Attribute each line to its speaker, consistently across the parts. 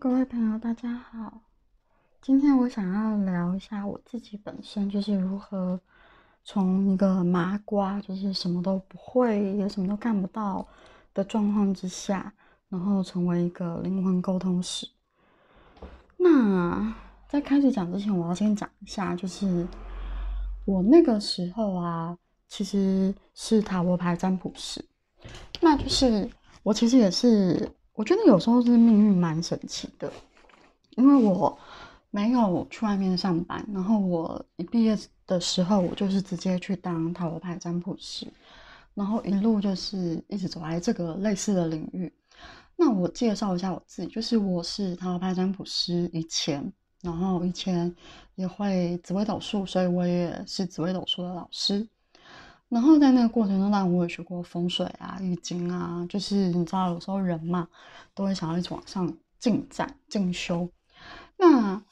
Speaker 1: 各位朋友，大家好。今天我想要聊一下我自己本身就是如何从一个麻瓜，就是什么都不会，也什么都干不到的状况之下，然后成为一个灵魂沟通师。那在开始讲之前，我要先讲一下，就是我那个时候啊，其实是塔罗牌占卜师。那就是我其实也是。我觉得有时候是命运蛮神奇的，因为我没有去外面上班，然后我一毕业的时候，我就是直接去当塔罗牌占卜师，然后一路就是一直走来这个类似的领域。那我介绍一下我自己，就是我是塔罗牌占卜师以前，然后以前也会紫微斗数，所以我也是紫微斗数的老师。然后在那个过程中，当然我也学过风水啊、易经啊，就是你知道，有时候人嘛，都会想要一直往上进展、进修。那，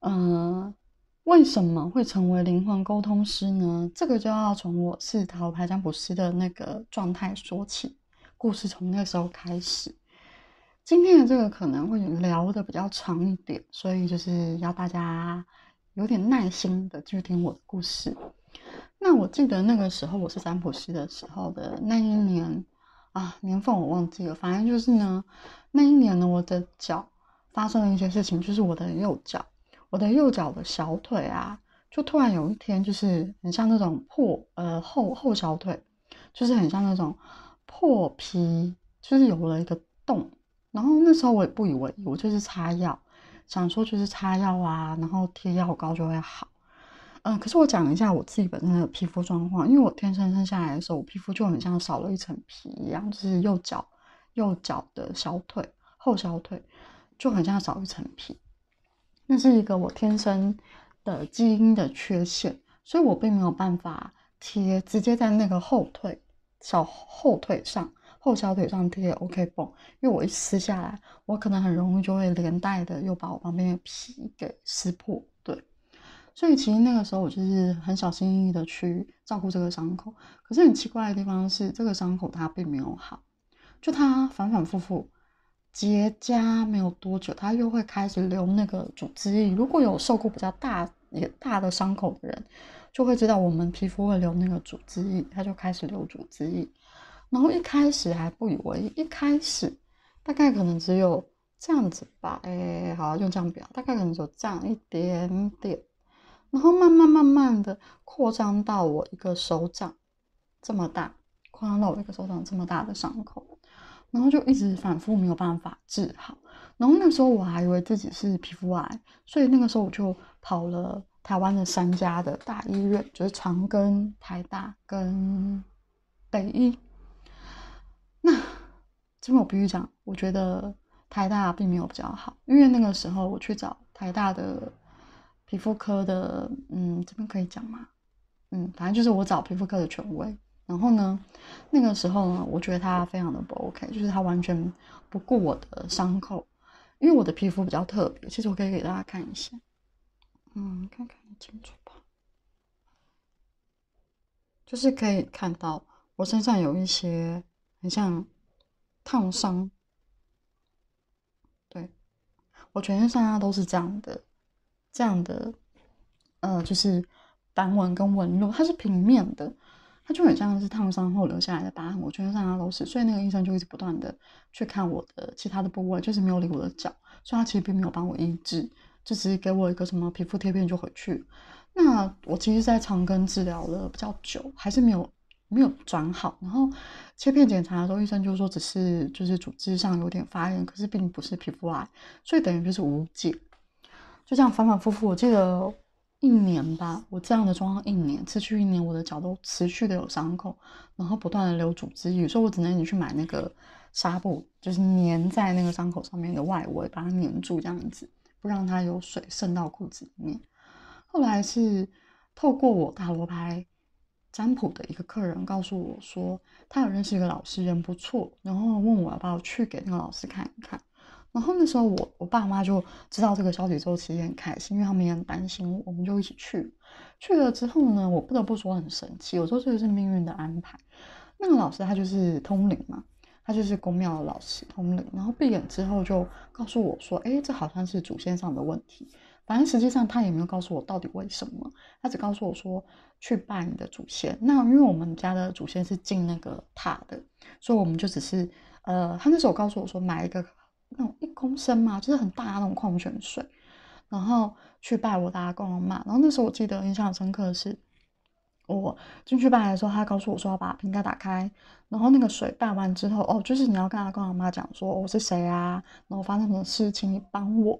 Speaker 1: 嗯，为什么会成为灵魂沟通师呢？这个就要从我是塔罗牌占卜师的那个状态说起，故事从那时候开始。今天的这个可能会聊的比较长一点，所以就是要大家有点耐心的去听我的故事。那我记得那个时候我是占卜师的时候的那一年啊，年份我忘记了。反正就是呢，那一年呢，我的脚发生了一些事情，就是我的右脚，我的右脚的小腿啊，就突然有一天就是很像那种破呃后后小腿，就是很像那种破皮，就是有了一个洞。然后那时候我也不以为意，我就是擦药，想说就是擦药啊，然后贴药膏就会好。嗯，可是我讲一下我自己本身的皮肤状况，因为我天生生下来的时候，我皮肤就很像少了一层皮一样，就是右脚右脚的小腿后小腿就很像少一层皮，那是一个我天生的基因的缺陷，所以我并没有办法贴直接在那个后腿小后腿上后小腿上贴 OK 绷，因为我一撕下来，我可能很容易就会连带的又把我旁边的皮给撕破，所以其实那个时候我就是很小心翼翼的去照顾这个伤口，可是很奇怪的地方是，这个伤口它并没有好，就它反反复复结痂没有多久，它又会开始流那个组织液。如果有受过比较大也大的伤口的人，就会知道我们皮肤会流那个组织液，它就开始流组织液。然后一开始还不以为意，一开始大概可能只有这样子吧，哎，好用这样表，大概可能就这样一点点。然后慢慢慢慢的扩张到我一个手掌这么大，扩张到我一个手掌这么大的伤口，然后就一直反复没有办法治好。然后那时候我还以为自己是皮肤癌，所以那个时候我就跑了台湾的三家的大医院，就是长庚、台大跟北医。那这边我必须讲，我觉得台大并没有比较好，因为那个时候我去找台大的。皮肤科的，嗯，这边可以讲吗？嗯，反正就是我找皮肤科的权威。然后呢，那个时候呢，我觉得他非常的不 OK，就是他完全不顾我的伤口，因为我的皮肤比较特别。其实我可以给大家看一下，嗯，看看清楚吧，就是可以看到我身上有一些很像烫伤，对我全身上下都是这样的。这样的，呃，就是斑纹跟纹路，它是平面的，它就很像是烫伤后留下来的疤痕。我全身上下都是，所以那个医生就一直不断的去看我的其他的部位，就是没有理我的脚，所以他其实并没有帮我医治，就只是给我一个什么皮肤贴片就回去。那我其实，在长庚治疗了比较久，还是没有没有转好。然后切片检查的时候，医生就说只是就是组织上有点发炎，可是并不是皮肤癌，所以等于就是无解。就这样反反复复，我记得一年吧，我这样的状况一年，持续一年，我的脚都持续的有伤口，然后不断的流组织液，所以我只能你去买那个纱布，就是粘在那个伤口上面的外围，把它粘住，这样子不让它有水渗到裤子里面。后来是透过我塔罗牌占卜的一个客人告诉我说，他有认识一个老师，人不错，然后问我要不要去给那个老师看一看。然后那时候我我爸妈就知道这个消息之后，其实也很开心，因为他们也很担心我，们就一起去。去了之后呢，我不得不说很神奇，有时候这个是命运的安排。那个老师他就是通灵嘛，他就是公庙的老师通灵，然后闭眼之后就告诉我说：“哎，这好像是祖先上的问题。”反正实际上他也没有告诉我到底为什么，他只告诉我说去拜你的祖先。那因为我们家的祖先是进那个塔的，所以我们就只是呃，他那时候告诉我说买一个那种公升嘛，就是很大那种矿泉水，然后去拜我的阿公阿妈。然后那时候我记得印象深刻的是。我进去拜的时候，他告诉我说要把瓶盖打开，然后那个水拜完之后，哦，就是你要跟他跟我妈讲说我是谁啊，然后发生什么事，请你帮我。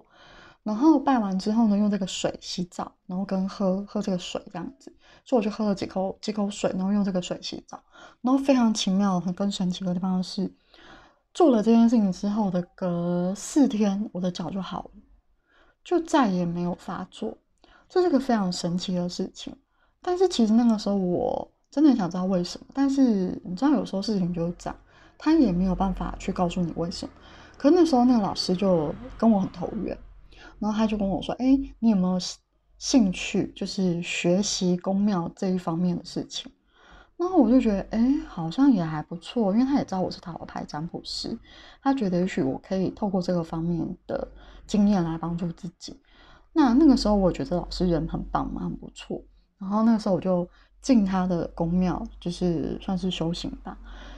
Speaker 1: 然后拜完之后呢，用这个水洗澡，然后跟喝喝这个水这样子，所以我就喝了几口几口水，然后用这个水洗澡。然后非常奇妙、很更神奇的地方是，做了这件事情之后的隔四天，我的脚就好了，就再也没有发作。这是个非常神奇的事情。但是其实那个时候我真的想知道为什么，但是你知道有时候事情就是这样，他也没有办法去告诉你为什么。可那时候那个老师就跟我很投缘，然后他就跟我说：“哎，你有没有兴趣，就是学习宫庙这一方面的事情？”然后我就觉得，哎，好像也还不错，因为他也知道我是塔罗牌占卜师，他觉得也许我可以透过这个方面的经验来帮助自己。那那个时候我觉得老师人很棒嘛，很不错。然后那个时候我就进他的宫庙，就是算是修行吧。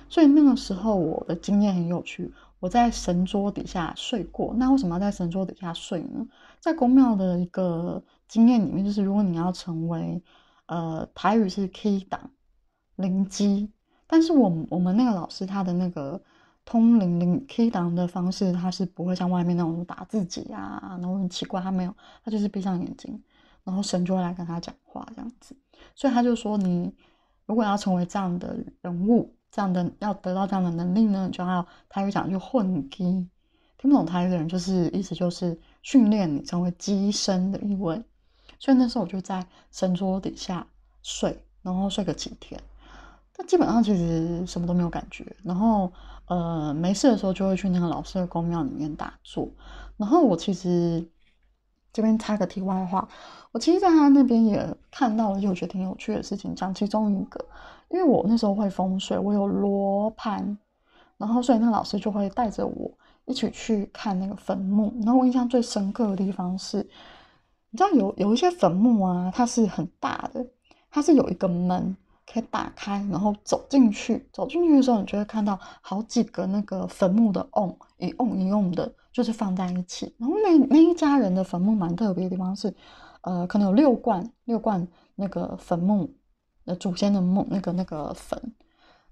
Speaker 1: 所以那个时候我的经验很有趣。我在神桌底下睡过。那为什么要在神桌底下睡呢？在宫庙的一个经验里面，就是如果你要成为呃台语是 K 档灵机，但是我我们那个老师他的那个通灵灵 K 档的方式，他是不会像外面那种打自己啊，然后很奇怪，他没有，他就是闭上眼睛。然后神就会来跟他讲话，这样子，所以他就说：“你如果要成为这样的人物，这样的要得到这样的能力呢，就要他又讲就混机，听不懂台语的人就是意思就是训练你成为机身的一位。所以那时候我就在神桌底下睡，然后睡个几天，但基本上其实什么都没有感觉。然后呃没事的时候就会去那个老师的公庙里面打坐。然后我其实。这边插个题外话，我其实在他那边也看到了，就我觉得挺有趣的事情。讲其中一个，因为我那时候会风水，我有罗盘，然后所以那个老师就会带着我一起去看那个坟墓。然后我印象最深刻的地方是，你知道有有一些坟墓啊，它是很大的，它是有一个门可以打开，然后走进去。走进去的时候，你就会看到好几个那个坟墓的瓮，一瓮一瓮的。就是放在一起，然后那那一家人的坟墓蛮特别的地方是，呃，可能有六罐六罐那个坟墓呃祖先的墓那个那个坟，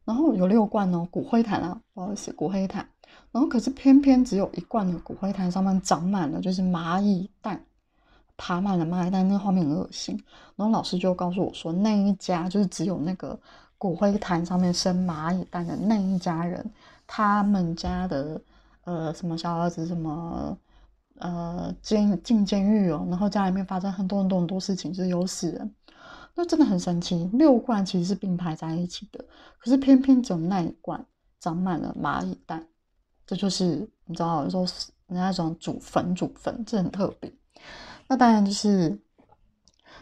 Speaker 1: 然后有六罐哦骨灰坛啊，不好意思骨灰坛，然后可是偏偏只有一罐的骨灰坛上面长满了就是蚂蚁蛋，爬满了蚂蚁蛋，那画面很恶心。然后老师就告诉我说，那一家就是只有那个骨灰坛上面生蚂蚁蛋的那一家人，他们家的。呃，什么小儿子什么，呃，监进监狱哦，然后家里面发生很多很多很多事情，就是有死人，那真的很神奇。六罐其实是并排在一起的，可是偏偏只有那一罐长满了蚂蚁蛋，这就是你知道，有时候人家种祖坟祖坟，这很特别。那当然就是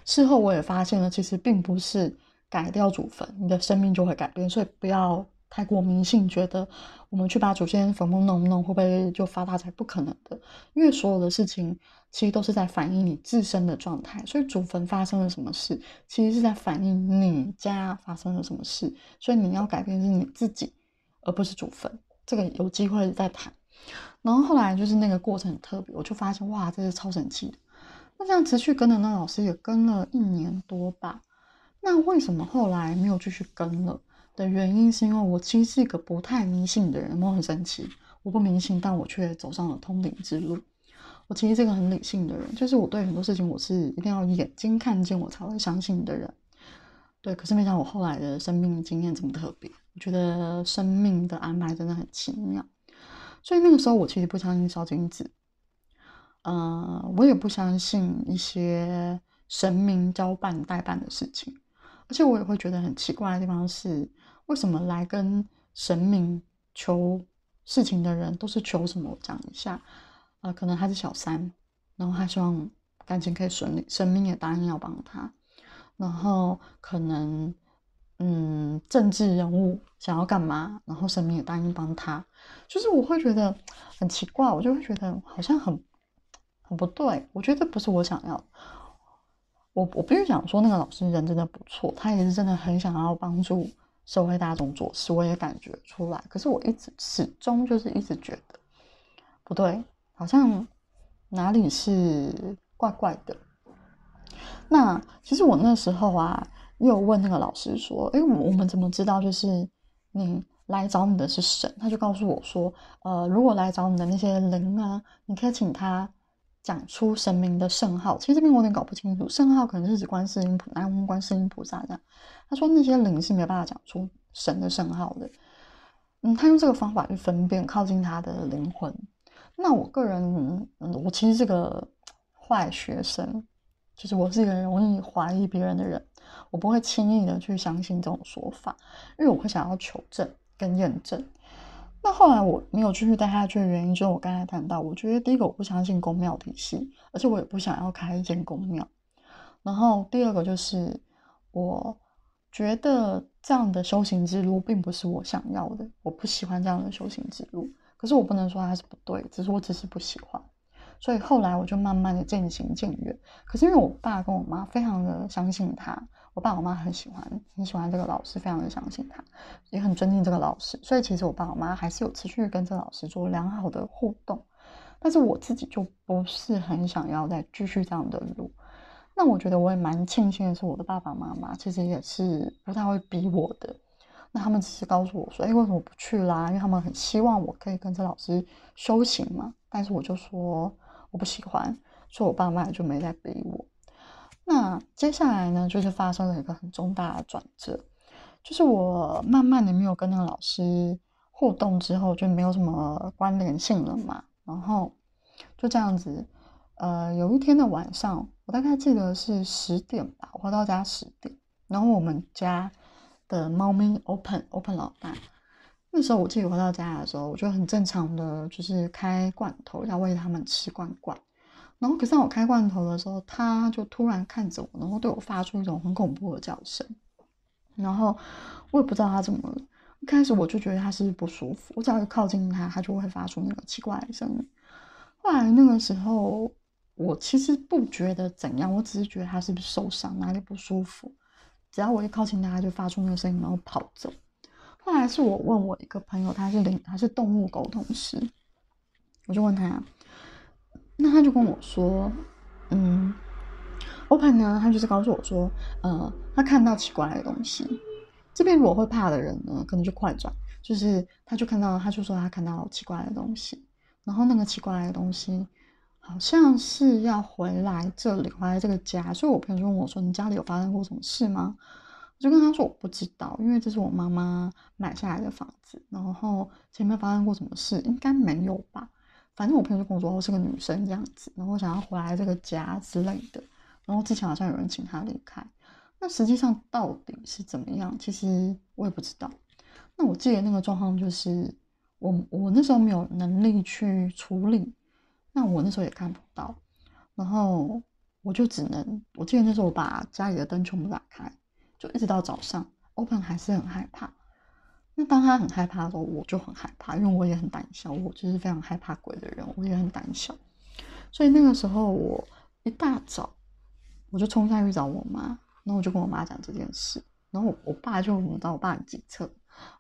Speaker 1: 事后我也发现了，其实并不是改掉祖坟，你的生命就会改变，所以不要。太过迷信，觉得我们去把祖先坟墓弄弄，会不会就发大财？不可能的，因为所有的事情其实都是在反映你自身的状态。所以祖坟发生了什么事，其实是在反映你家发生了什么事。所以你要改变是你自己，而不是祖坟。这个有机会再谈。然后后来就是那个过程很特别，我就发现哇，这是超神奇的。那这样持续跟的那老师也跟了一年多吧。那为什么后来没有继续跟了？的原因是因为我其实是一个不太迷信的人，我很神奇，我不迷信，但我却走上了通灵之路。我其实是一个很理性的人，就是我对很多事情我是一定要眼睛看见我才会相信的人。对，可是没想到我后来的生命经验这么特别，我觉得生命的安排真的很奇妙。所以那个时候我其实不相信烧金子，嗯，我也不相信一些神明交办代办的事情，而且我也会觉得很奇怪的地方是。为什么来跟神明求事情的人都是求什么？我讲一下，呃，可能他是小三，然后他希望感情可以顺利，神明也答应要帮他。然后可能，嗯，政治人物想要干嘛，然后神明也答应帮他，就是我会觉得很奇怪，我就会觉得好像很不对，我觉得不是我想要。我我不是想说，那个老师人真的不错，他也是真的很想要帮助社会大众做事，我也感觉出来。可是我一直始终就是一直觉得不对，好像哪里是怪怪的。那其实我那时候啊。又问那个老师说：“哎，我们怎么知道就是你来找你的是神？”他就告诉我说：“呃，如果来找你的那些灵啊，你可以请他讲出神明的圣号。其实这边我有点搞不清楚，圣号可能是指观世音菩萨、观世音菩萨这样。他说那些灵是没有办法讲出神的圣号的。嗯，他用这个方法去分辨靠近他的灵魂。那我个人，我其实是个坏学生，就是我是一个容易怀疑别人的人。”我不会轻易的去相信这种说法，因为我会想要求证跟验证。那后来我没有继续带下去的原因，就是我刚才谈到，我觉得第一个我不相信公庙体系，而且我也不想要开一间公庙。然后第二个就是，我觉得这样的修行之路并不是我想要的，我不喜欢这样的修行之路。可是我不能说它是不对，只是我只是不喜欢。所以后来我就慢慢的渐行渐远。可是因为我爸跟我妈非常的相信他。我爸我妈很喜欢，很喜欢这个老师，非常的相信他，也很尊敬这个老师。所以其实我爸我妈还是有持续跟这老师做良好的互动。但是我自己就不是很想要再继续这样的路。那我觉得我也蛮庆幸的是，我的爸爸妈妈其实也是不太会逼我的。那他们只是告诉我说：“哎，为什么不去啦？”因为他们很希望我可以跟这老师修行嘛。但是我就说我不喜欢，所以我爸妈就没再逼我。那接下来呢，就是发生了一个很重大的转折，就是我慢慢的没有跟那个老师互动之后，就没有什么关联性了嘛。然后就这样子，呃，有一天的晚上，我大概记得是十点吧，我回到家十点，然后我们家的猫咪 Open Open 老大，那时候我自己回到家的时候，我就很正常的就是开罐头要喂它们吃罐罐。然后，可是我开罐头的时候，他就突然看着我，然后对我发出一种很恐怖的叫声。然后我也不知道他怎么了。一开始我就觉得他是不舒服，我只要一靠近他，他就会发出那个奇怪的声音。后来那个时候，我其实不觉得怎样，我只是觉得他是不是受伤，哪里不舒服。只要我一靠近他，他就发出那个声音，然后跑走。后来是我问我一个朋友，他是灵，他是动物沟通师，我就问他。那他就跟我说，嗯，Open 呢，他就是告诉我说，呃，他看到奇怪的东西。这边如果会怕的人呢，可能就快转，就是他就看到，他就说他看到奇怪的东西，然后那个奇怪的东西好像是要回来这里，回来这个家。所以我朋友就问我说，你家里有发生过什么事吗？我就跟他说我不知道，因为这是我妈妈买下来的房子，然后前面发生过什么事，应该没有吧。反正我朋友就跟我说我是个女生这样子，然后想要回来这个家之类的，然后之前好像有人请她离开，那实际上到底是怎么样？其实我也不知道。那我记得那个状况就是我我那时候没有能力去处理，那我那时候也看不到，然后我就只能我记得那时候我把家里的灯全部打开，就一直到早上，open 还是很害怕。那当他很害怕的时候，我就很害怕，因为我也很胆小，我就是非常害怕鬼的人，我也很胆小。所以那个时候，我一大早我就冲下去找我妈，然后我就跟我妈讲这件事。然后我爸就你知道，我爸很机车，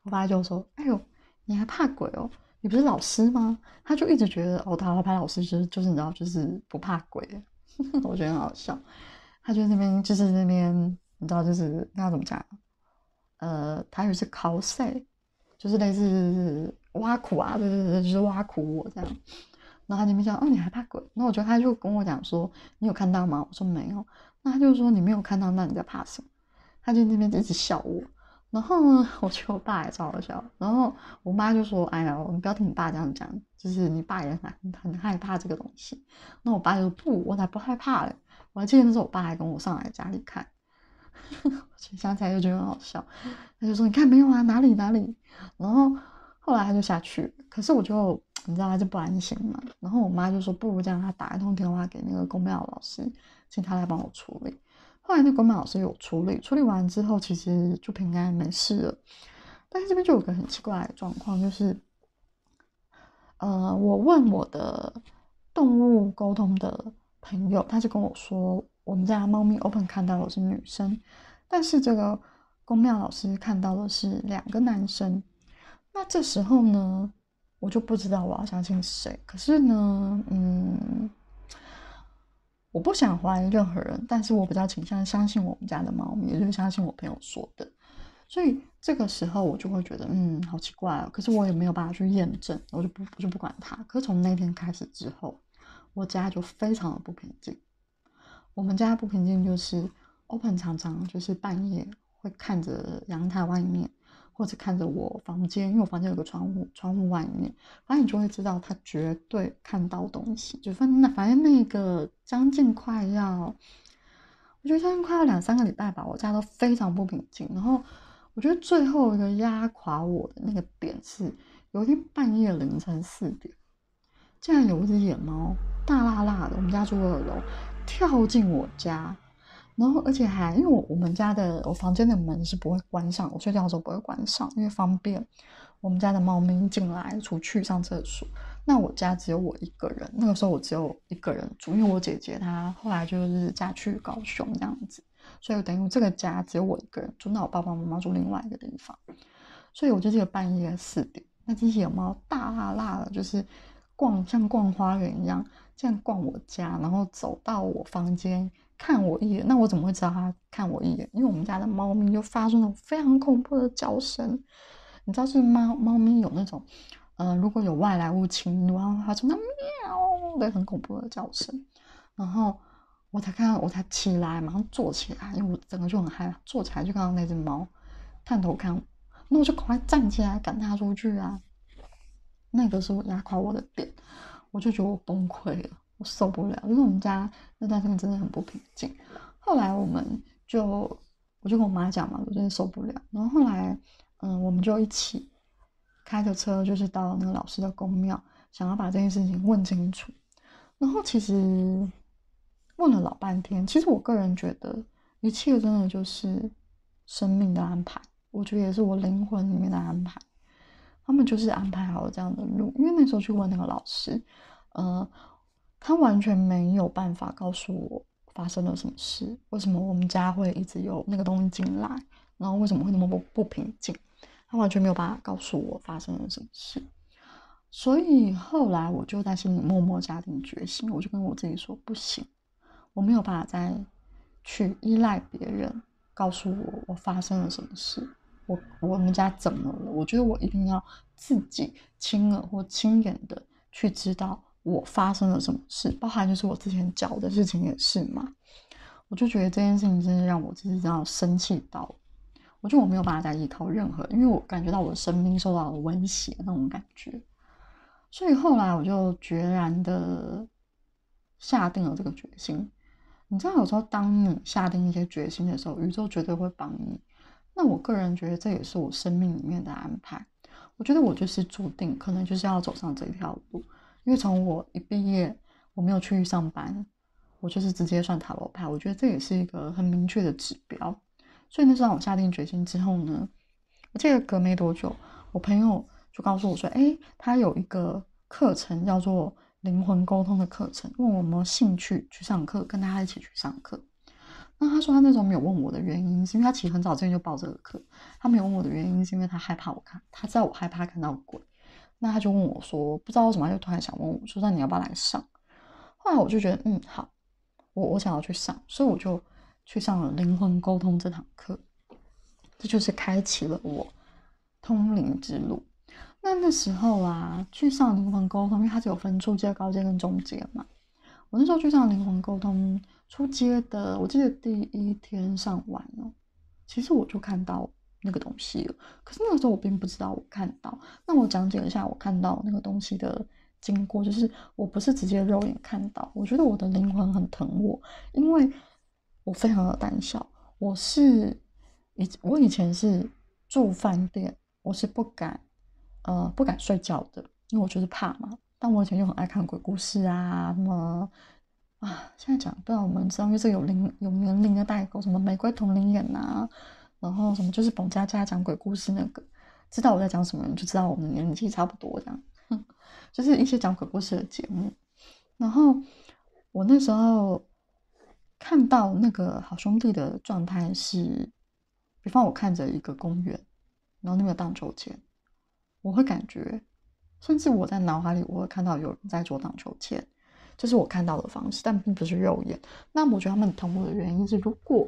Speaker 1: 我爸就说：“哎呦，你还怕鬼哦？你不是老师吗？”他就一直觉得哦，他拍老师就是就是你知道，就是不怕鬼。我觉得很好笑。他就那边就是那边你知道，就是那怎么讲？呃，他有是 cos。就是类似挖苦啊，对对对，就是挖苦我这样。然后他那边讲，哦，你还怕鬼？那我觉得他就跟我讲说，你有看到吗？我说没有。那他就说你没有看到，那你在怕什么？他就那边一直笑我。然后呢，我觉得我爸也超好笑。然后我妈就说，哎呀，你不要听你爸这样讲，就是你爸也很很害怕这个东西。那我爸就说，不，我才不害怕嘞。我还记得那时候我爸还跟我上来家里看。想起来就觉得很好笑，他就说：“你看没有啊，哪里哪里。”然后后来他就下去，可是我就你知道他就不安心嘛。然后我妈就说：“不如这样，他打一通电话给那个公庙老师，请他来帮我处理。”后来那公庙老师有处理，处理完之后其实就平安没事了。但是这边就有个很奇怪的状况，就是，呃，我问我的动物沟通的朋友，他就跟我说，我们家猫咪 Open 看到的是女生，但是这个公庙老师看到的是两个男生。那这时候呢，我就不知道我要相信谁。可是呢，嗯，我不想怀疑任何人，但是我比较倾向相信我们家的猫咪，也就是相信我朋友说的。所以这个时候我就会觉得，嗯，好奇怪哦。可是我也没有办法去验证，我就不我就不管它。可是从那天开始之后，我家就非常的不平静。我们家不平静就是 Open 常常就是半夜会看着阳台外面。或者看着我房间，因为我房间有个窗户，窗户外面，反正你就会知道他绝对看到东西。就反正那反正那个将近快要，我觉得将近快要两三个礼拜吧，我家都非常不平静。然后我觉得最后一个压垮我的那个点是，有一天半夜凌晨四点，竟然有一只野猫大辣辣的，我们家住二楼，跳进我家。然后，而且还因为我我们家的我房间的门是不会关上，我睡觉的时候不会关上，因为方便我们家的猫咪进来出去上厕所。那我家只有我一个人，那个时候我只有一个人住，因为我姐姐她后来就是嫁去高雄这样子，所以等于这个家只有我一个人住。那我爸爸妈妈住另外一个地方，所以我就记得半夜四点，那只野猫大辣辣的，就是逛像逛花园一样，这样逛我家，然后走到我房间。看我一眼，那我怎么会知道它看我一眼？因为我们家的猫咪就发出那种非常恐怖的叫声，你知道是猫猫咪有那种，呃，如果有外来物侵入，然后发出那喵的很恐怖的叫声，然后我才看到，我才起来，马上坐起来，因为我整个就很害怕，坐起来就看到那只猫探头看我，那我就赶快站起来赶它出去啊！那个是我压垮我的点，我就觉得我崩溃了。我受不了，因为我们家那段时间真的很不平静。后来我们就，我就跟我妈讲嘛，我真的受不了。然后后来，嗯，我们就一起开着车，就是到那个老师的公庙，想要把这件事情问清楚。然后其实问了老半天，其实我个人觉得，一切真的就是生命的安排。我觉得也是我灵魂里面的安排。他们就是安排好了这样的路。因为那时候去问那个老师，嗯。他完全没有办法告诉我发生了什么事，为什么我们家会一直有那个东西进来，然后为什么会那么不不平静，他完全没有办法告诉我发生了什么事。所以后来我就在心里默默下定决心，我就跟我自己说，不行，我没有办法再去依赖别人告诉我我发生了什么事，我我们家怎么了？我觉得我一定要自己亲耳或亲眼的去知道。我发生了什么事，包含就是我之前讲的事情也是嘛，我就觉得这件事情真的让我自己这样生气到，我觉得我没有办法再依靠任何，因为我感觉到我的生命受到了威胁那种感觉，所以后来我就决然的下定了这个决心。你知道，有时候当你下定一些决心的时候，宇宙绝对会帮你。那我个人觉得这也是我生命里面的安排。我觉得我就是注定，可能就是要走上这条路。因为从我一毕业，我没有去上班，我就是直接算塔罗牌。我觉得这也是一个很明确的指标。所以那时候我下定决心之后呢，我记得隔没多久，我朋友就告诉我说：“哎，他有一个课程叫做灵魂沟通的课程，问我有没有兴趣去上课，跟大家一起去上课。”那他说他那时候没有问我的原因，是因为他其实很早之前就报这个课。他没有问我的原因，是因为他害怕我看，他知道我害怕看到鬼。那他就问我说：“不知道为什么，就突然想问我，说那你要不要来上？”后来我就觉得，嗯，好，我我想要去上，所以我就去上了灵魂沟通这堂课。这就是开启了我通灵之路。那那时候啊，去上灵魂沟通，因为它是有分初阶、高阶跟中阶嘛。我那时候去上灵魂沟通出街的，我记得第一天上完了，其实我就看到。那个东西了，可是那个时候我并不知道我看到。那我讲解一下我看到那个东西的经过，就是我不是直接肉眼看到，我觉得我的灵魂很疼我，因为我非常的胆小。我是以我以前是住饭店，我是不敢呃不敢睡觉的，因为我就是怕嘛。但我以前就很爱看鬼故事啊，什么啊，现在讲不知道我们知道，因为这有龄有年龄的代沟，什么玫瑰同龄眼啊，然后什么就是彭佳佳讲鬼故事那个，知道我在讲什么，你就知道我们年纪差不多这样，就是一些讲鬼故事的节目。然后我那时候看到那个好兄弟的状态是，比方我看着一个公园，然后那个荡秋千，我会感觉，甚至我在脑海里我会看到有人在做荡秋千。这是我看到的方式，但并不是肉眼。那我觉得他们同步的原因是，如果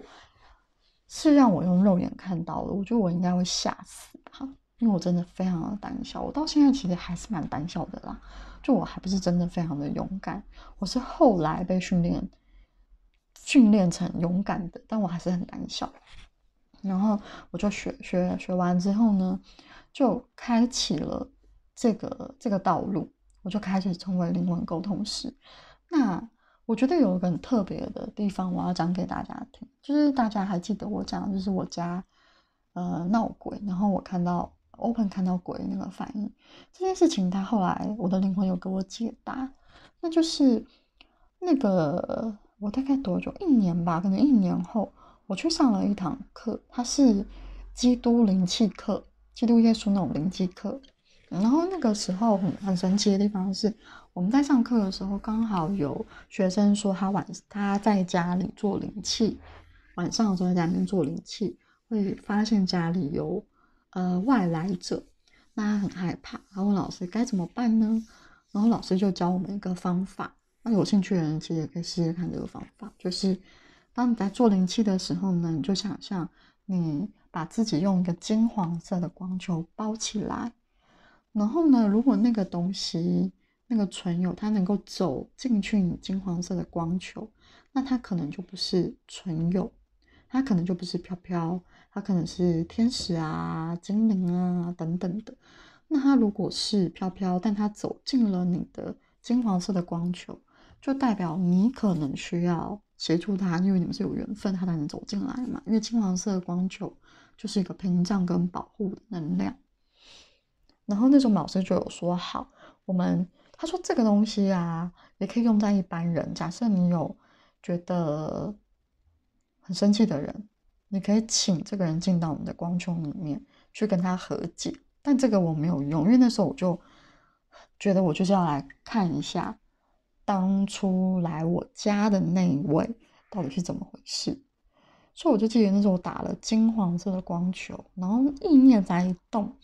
Speaker 1: 是让我用肉眼看到的，我觉得我应该会吓死吧，因为我真的非常的胆小。我到现在其实还是蛮胆小的啦，就我还不是真的非常的勇敢，我是后来被训练训练成勇敢的，但我还是很胆小。然后我就学学学完之后呢，就开启了这个这个道路。我就开始成为灵魂沟通师。那我觉得有一个很特别的地方，我要讲给大家听，就是大家还记得我讲，就是我家呃闹鬼，然后我看到 open 看到鬼那个反应这件事情，他后来我的灵魂有给我解答，那就是那个我大概多久？一年吧，可能一年后，我去上了一堂课，它是基督灵气课，基督耶稣那种灵气课。然后那个时候很很神奇的地方是，我们在上课的时候，刚好有学生说他晚他在家里做灵气，晚上的时候在家里面做灵气，会发现家里有呃外来者，那他很害怕，他问老师该怎么办呢？然后老师就教我们一个方法，那有兴趣的人其实也可以试试看这个方法，就是当你在做灵气的时候呢，你就想象你把自己用一个金黄色的光球包起来。然后呢，如果那个东西，那个存有，它能够走进去你金黄色的光球，那它可能就不是存有，它可能就不是飘飘，它可能是天使啊、精灵啊等等的。那它如果是飘飘，但它走进了你的金黄色的光球，就代表你可能需要协助它，因为你们是有缘分，它才能走进来嘛。因为金黄色的光球就是一个屏障跟保护能量。然后那种老师就有说好，我们他说这个东西啊，也可以用在一般人。假设你有觉得很生气的人，你可以请这个人进到我们的光球里面去跟他和解。但这个我没有用，因为那时候我就觉得我就是要来看一下当初来我家的那一位到底是怎么回事。所以我就记得那时候我打了金黄色的光球，然后意念在一动，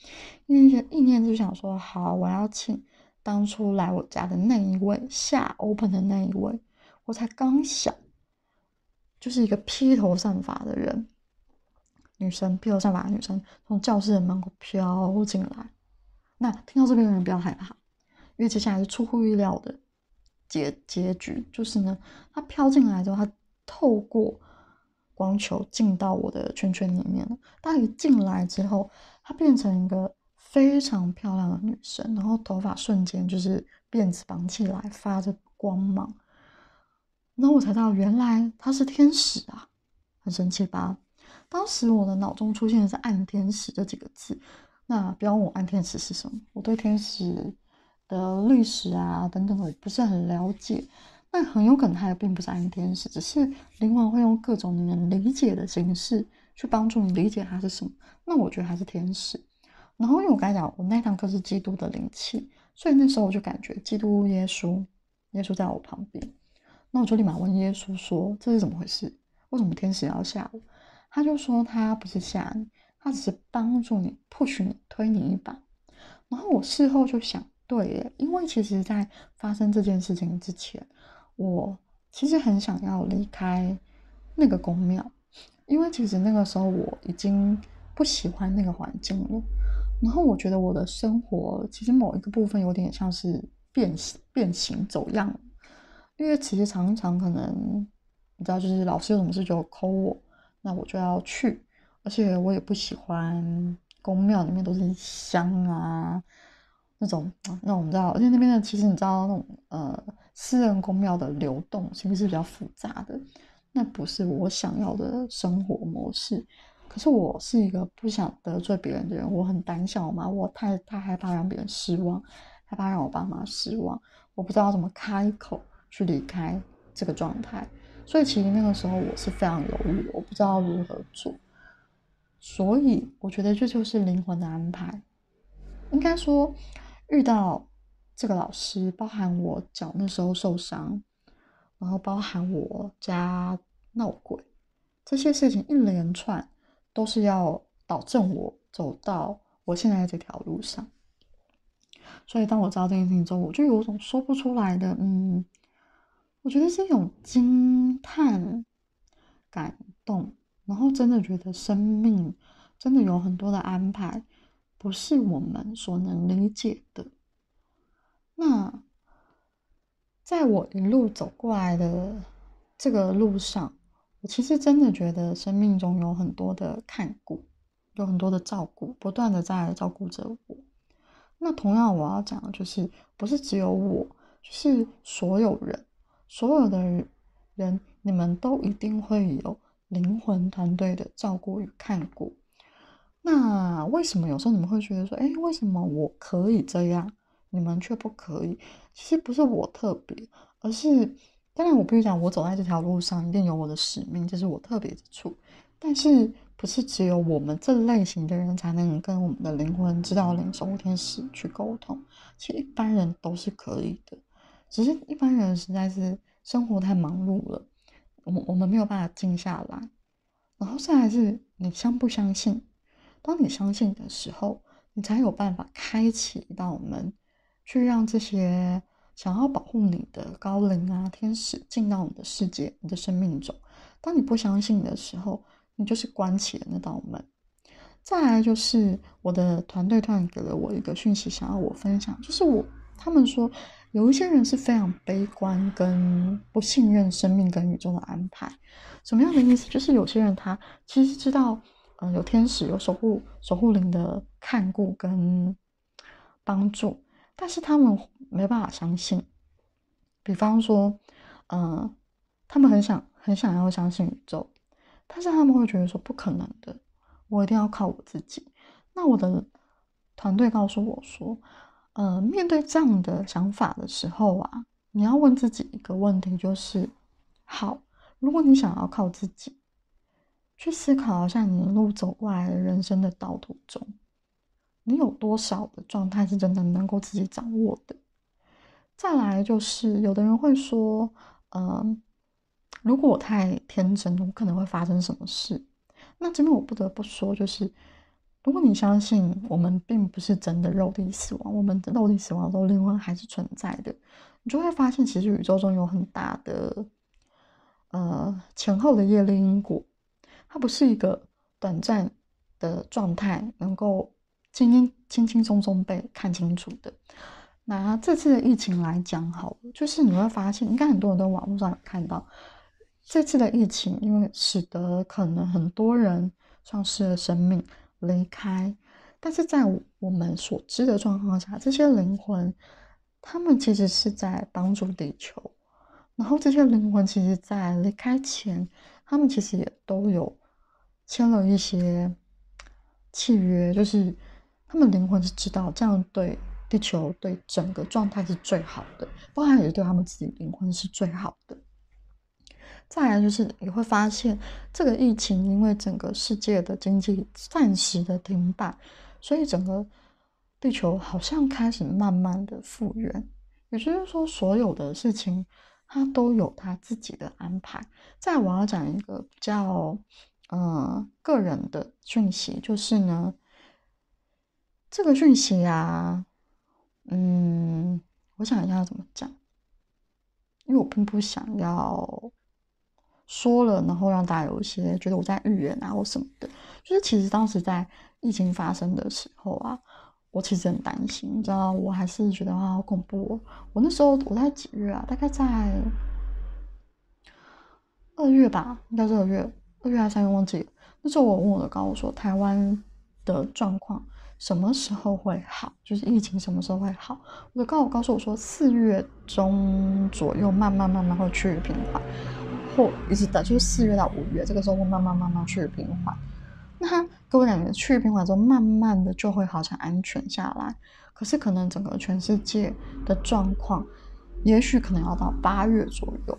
Speaker 1: 因为意念就想说好，我要请当初来我家的那一位下 open 的那一位，我才刚想，就是一个披头散发的人，女生披头散发的女生从教室的门口飘进来。那听到这边的人不要害怕，因为接下来是出乎意料的结结局，就是呢，她飘进来之后，她透过。光球进到我的圈圈里面了。当一进来之后，她变成一个非常漂亮的女生，然后头发瞬间就是辫子绑起来，发着光芒。然后我才知道，原来她是天使啊，很神奇吧？当时我的脑中出现的是“暗天使”这几个字。那不要问我暗天使是什么，我对天使的历史啊等等的不是很了解。那很有可能他也并不是暗天使，只是灵魂会用各种你能理解的形式去帮助你理解它是什么。那我觉得他是天使。然后因为我刚才讲，我那堂课是基督的灵气，所以那时候我就感觉基督耶稣，耶稣在我旁边。那我就立马问耶稣说：“这是怎么回事？为什么天使要吓我？”他就说：“他不是吓你，他只是帮助你，push 你，推你一把。”然后我事后就想，对，因为其实在发生这件事情之前。我其实很想要离开那个宫庙，因为其实那个时候我已经不喜欢那个环境了。然后我觉得我的生活其实某一个部分有点像是变形、变形走样。因为其实常常可能你知道，就是老师有什么事就扣我，那我就要去。而且我也不喜欢宫庙里面都是香啊那种，那我们知道，而且那边的其实你知道那种呃。私人公庙的流动其实是比较复杂的，那不是我想要的生活模式。可是我是一个不想得罪别人的人，我很胆小嘛，我太太害怕让别人失望，害怕让我爸妈失望，我不知道怎么开口去离开这个状态，所以其实那个时候我是非常犹豫，我不知道如何做。所以我觉得这就是灵魂的安排。应该说，遇到这个老师，包含我脚那时候受伤，然后包含我家闹鬼，这些事情一连串都是要导正我走到我现在这条路上。所以当我知道这件事情之后，我就有种说不出来的，嗯，我觉得是一种惊叹、感动，然后真的觉得生命真的有很多的安排。不是我们所能理解的。那在我一路走过来的这个路上，我其实真的觉得生命中有很多的看顾，有很多的照顾，不断的在照顾着我。那同样我要讲的就是，不是只有我，是所有人，所有的人，你们都一定会有灵魂团队的照顾与看顾。那为什么有时候你们会觉得说，哎，为什么我可以这样，你们却不可以？其实不是我特别，而是当然我必须讲，我走在这条路上一定有我的使命，这是我特别之处。但是不是只有我们这类型的人才能跟我们的灵魂、指导灵、守护天使去沟通？其实一般人都是可以的，只是一般人实在是生活太忙碌了，我我们没有办法静下来。然后再来是你相不相信？当你相信的时候，你才有办法开启一道门，去让这些想要保护你的高灵啊、天使进到你的世界、你的生命中。当你不相信的时候，你就是关起了那道门。再来就是我的团队突然给了我一个讯息，想要我分享，就是我他们说有一些人是非常悲观跟不信任生命跟宇宙的安排。什么样的意思？就是有些人他其实知道。嗯，有天使，有守护守护灵的看顾跟帮助，但是他们没办法相信。比方说，嗯，他们很想很想要相信宇宙，但是他们会觉得说不可能的，我一定要靠我自己。那我的团队告诉我说，呃，面对这样的想法的时候啊，你要问自己一个问题，就是好，如果你想要靠自己。去思考一下，你一路走过来的人生的道途中，你有多少的状态是真的能够自己掌握的？再来就是，有的人会说，嗯，如果我太天真，我可能会发生什么事？那这边我不得不说，就是如果你相信我们并不是真的肉体死亡，我们的肉体死亡之后灵魂还是存在的，你就会发现，其实宇宙中有很大的，呃，前后的业力因果。它不是一个短暂的状态，能够轻轻轻轻松松被看清楚的。拿这次的疫情来讲，好了，就是你会发现，应该很多人都网络上有看到，这次的疫情，因为使得可能很多人丧失了生命，离开。但是在我们所知的状况下，这些灵魂，他们其实是在帮助地球。然后这些灵魂，其实在离开前，他们其实也都有。签了一些契约，就是他们灵魂是知道这样对地球、对整个状态是最好的，包含也是对他们自己灵魂是最好的。再来就是你会发现，这个疫情因为整个世界的经济暂时的停摆，所以整个地球好像开始慢慢的复原。也就是说，所有的事情它都有它自己的安排。再我要讲一个比较。嗯，个人的讯息就是呢，这个讯息啊，嗯，我想一下怎么讲，因为我并不想要说了，然后让大家有一些觉得我在预言啊或什么的。就是其实当时在疫情发生的时候啊，我其实很担心，你知道，我还是觉得啊好恐怖。我那时候我在几月啊？大概在二月吧，应该是二月。二月还是三月忘记了。那时候我问我的高我说，台湾的状况什么时候会好？就是疫情什么时候会好？我的高我告诉我说，四月中左右慢慢慢慢会趋于平缓，或一直到就是四月到五月这个时候会慢慢慢慢趋于平缓。那他跟我讲，趋于平缓之后，慢慢的就会好像安全下来。可是可能整个全世界的状况，也许可能要到八月左右。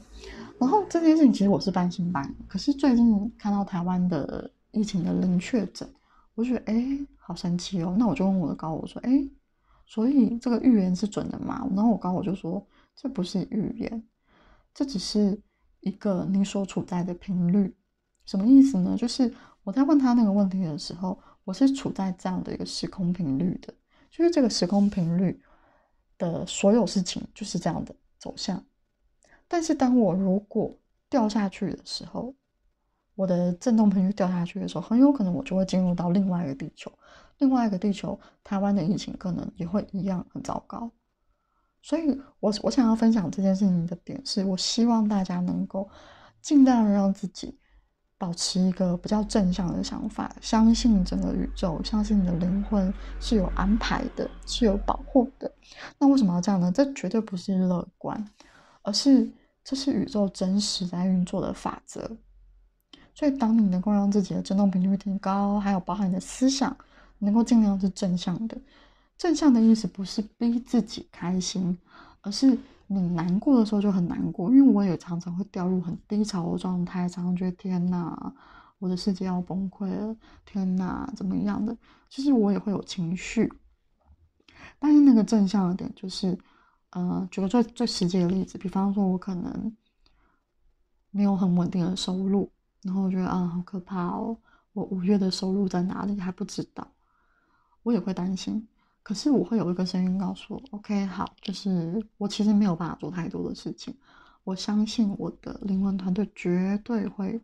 Speaker 1: 然后这件事情其实我是半信半疑，可是最近看到台湾的疫情的零确诊，我觉得哎，好神奇哦。那我就问我的高我说，哎，所以这个预言是准的吗？然后我高我就说，这不是预言，这只是一个你所处在的频率。什么意思呢？就是我在问他那个问题的时候，我是处在这样的一个时空频率的，就是这个时空频率的所有事情就是这样的走向。但是当我如果掉下去的时候，我的振动频率掉下去的时候，很有可能我就会进入到另外一个地球，另外一个地球，台湾的疫情可能也会一样很糟糕。所以，我我想要分享这件事情的点是，我希望大家能够尽量让自己保持一个比较正向的想法，相信整个宇宙，相信你的灵魂是有安排的，是有保护的。那为什么要这样呢？这绝对不是乐观，而是。这是宇宙真实在运作的法则，所以当你能够让自己的振动频率提高，还有包含你的思想，能够尽量是正向的。正向的意思不是逼自己开心，而是你难过的时候就很难过。因为我也常常会掉入很低潮的状态，常常觉得天哪，我的世界要崩溃了，天哪，怎么样的？其实我也会有情绪，但是那个正向的点就是。呃，举个最最实际的例子，比方说，我可能没有很稳定的收入，然后我觉得啊，好可怕哦，我五月的收入在哪里还不知道，我也会担心。可是我会有一个声音告诉我，OK，好，就是我其实没有办法做太多的事情，我相信我的灵魂团队绝对会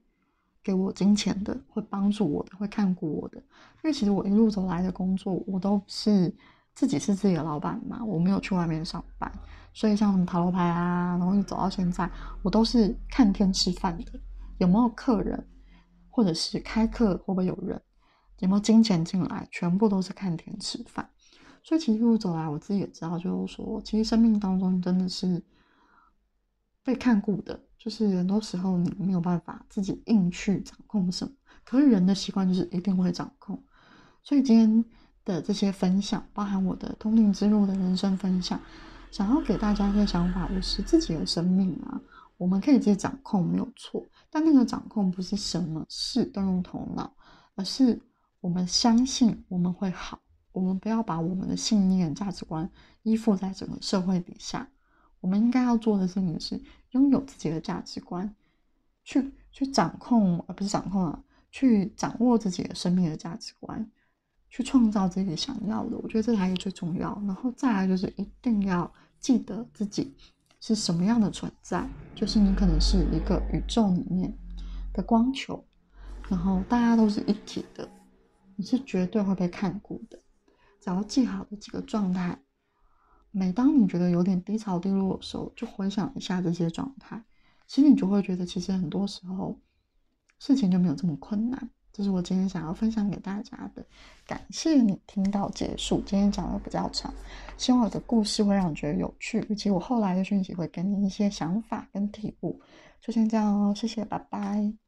Speaker 1: 给我金钱的，会帮助我的，会看顾我的。因为其实我一路走来的工作，我都是。自己是自己的老板嘛，我没有去外面上班，所以像什么塔罗牌啊，然后一走到现在，我都是看天吃饭的，有没有客人，或者是开课会不会有人，有没有金钱进来，全部都是看天吃饭。所以其实一路走来，我自己也知道，就是说，其实生命当中真的是被看顾的，就是很多时候你没有办法自己硬去掌控什么，可是人的习惯就是一定会掌控。所以今天。的这些分享，包含我的通灵之路的人生分享，想要给大家一个想法，就是自己的生命啊，我们可以自己掌控，没有错。但那个掌控不是什么事都用头脑，而是我们相信我们会好。我们不要把我们的信念、价值观依附在整个社会底下。我们应该要做的事情是拥有自己的价值观，去去掌控，而不是掌控啊，去掌握自己的生命的价值观。去创造自己想要的，我觉得这才是最重要。然后再来就是一定要记得自己是什么样的存在，就是你可能是一个宇宙里面的光球，然后大家都是一体的，你是绝对会被看顾的。只要记好的几个状态，每当你觉得有点低潮低落的时候，就回想一下这些状态，其实你就会觉得，其实很多时候事情就没有这么困难。这是我今天想要分享给大家的，感谢你听到结束。今天讲的比较长，希望我的故事会让你觉得有趣，以及我后来的讯息会给你一些想法跟体悟。就先这样哦，谢谢，拜拜。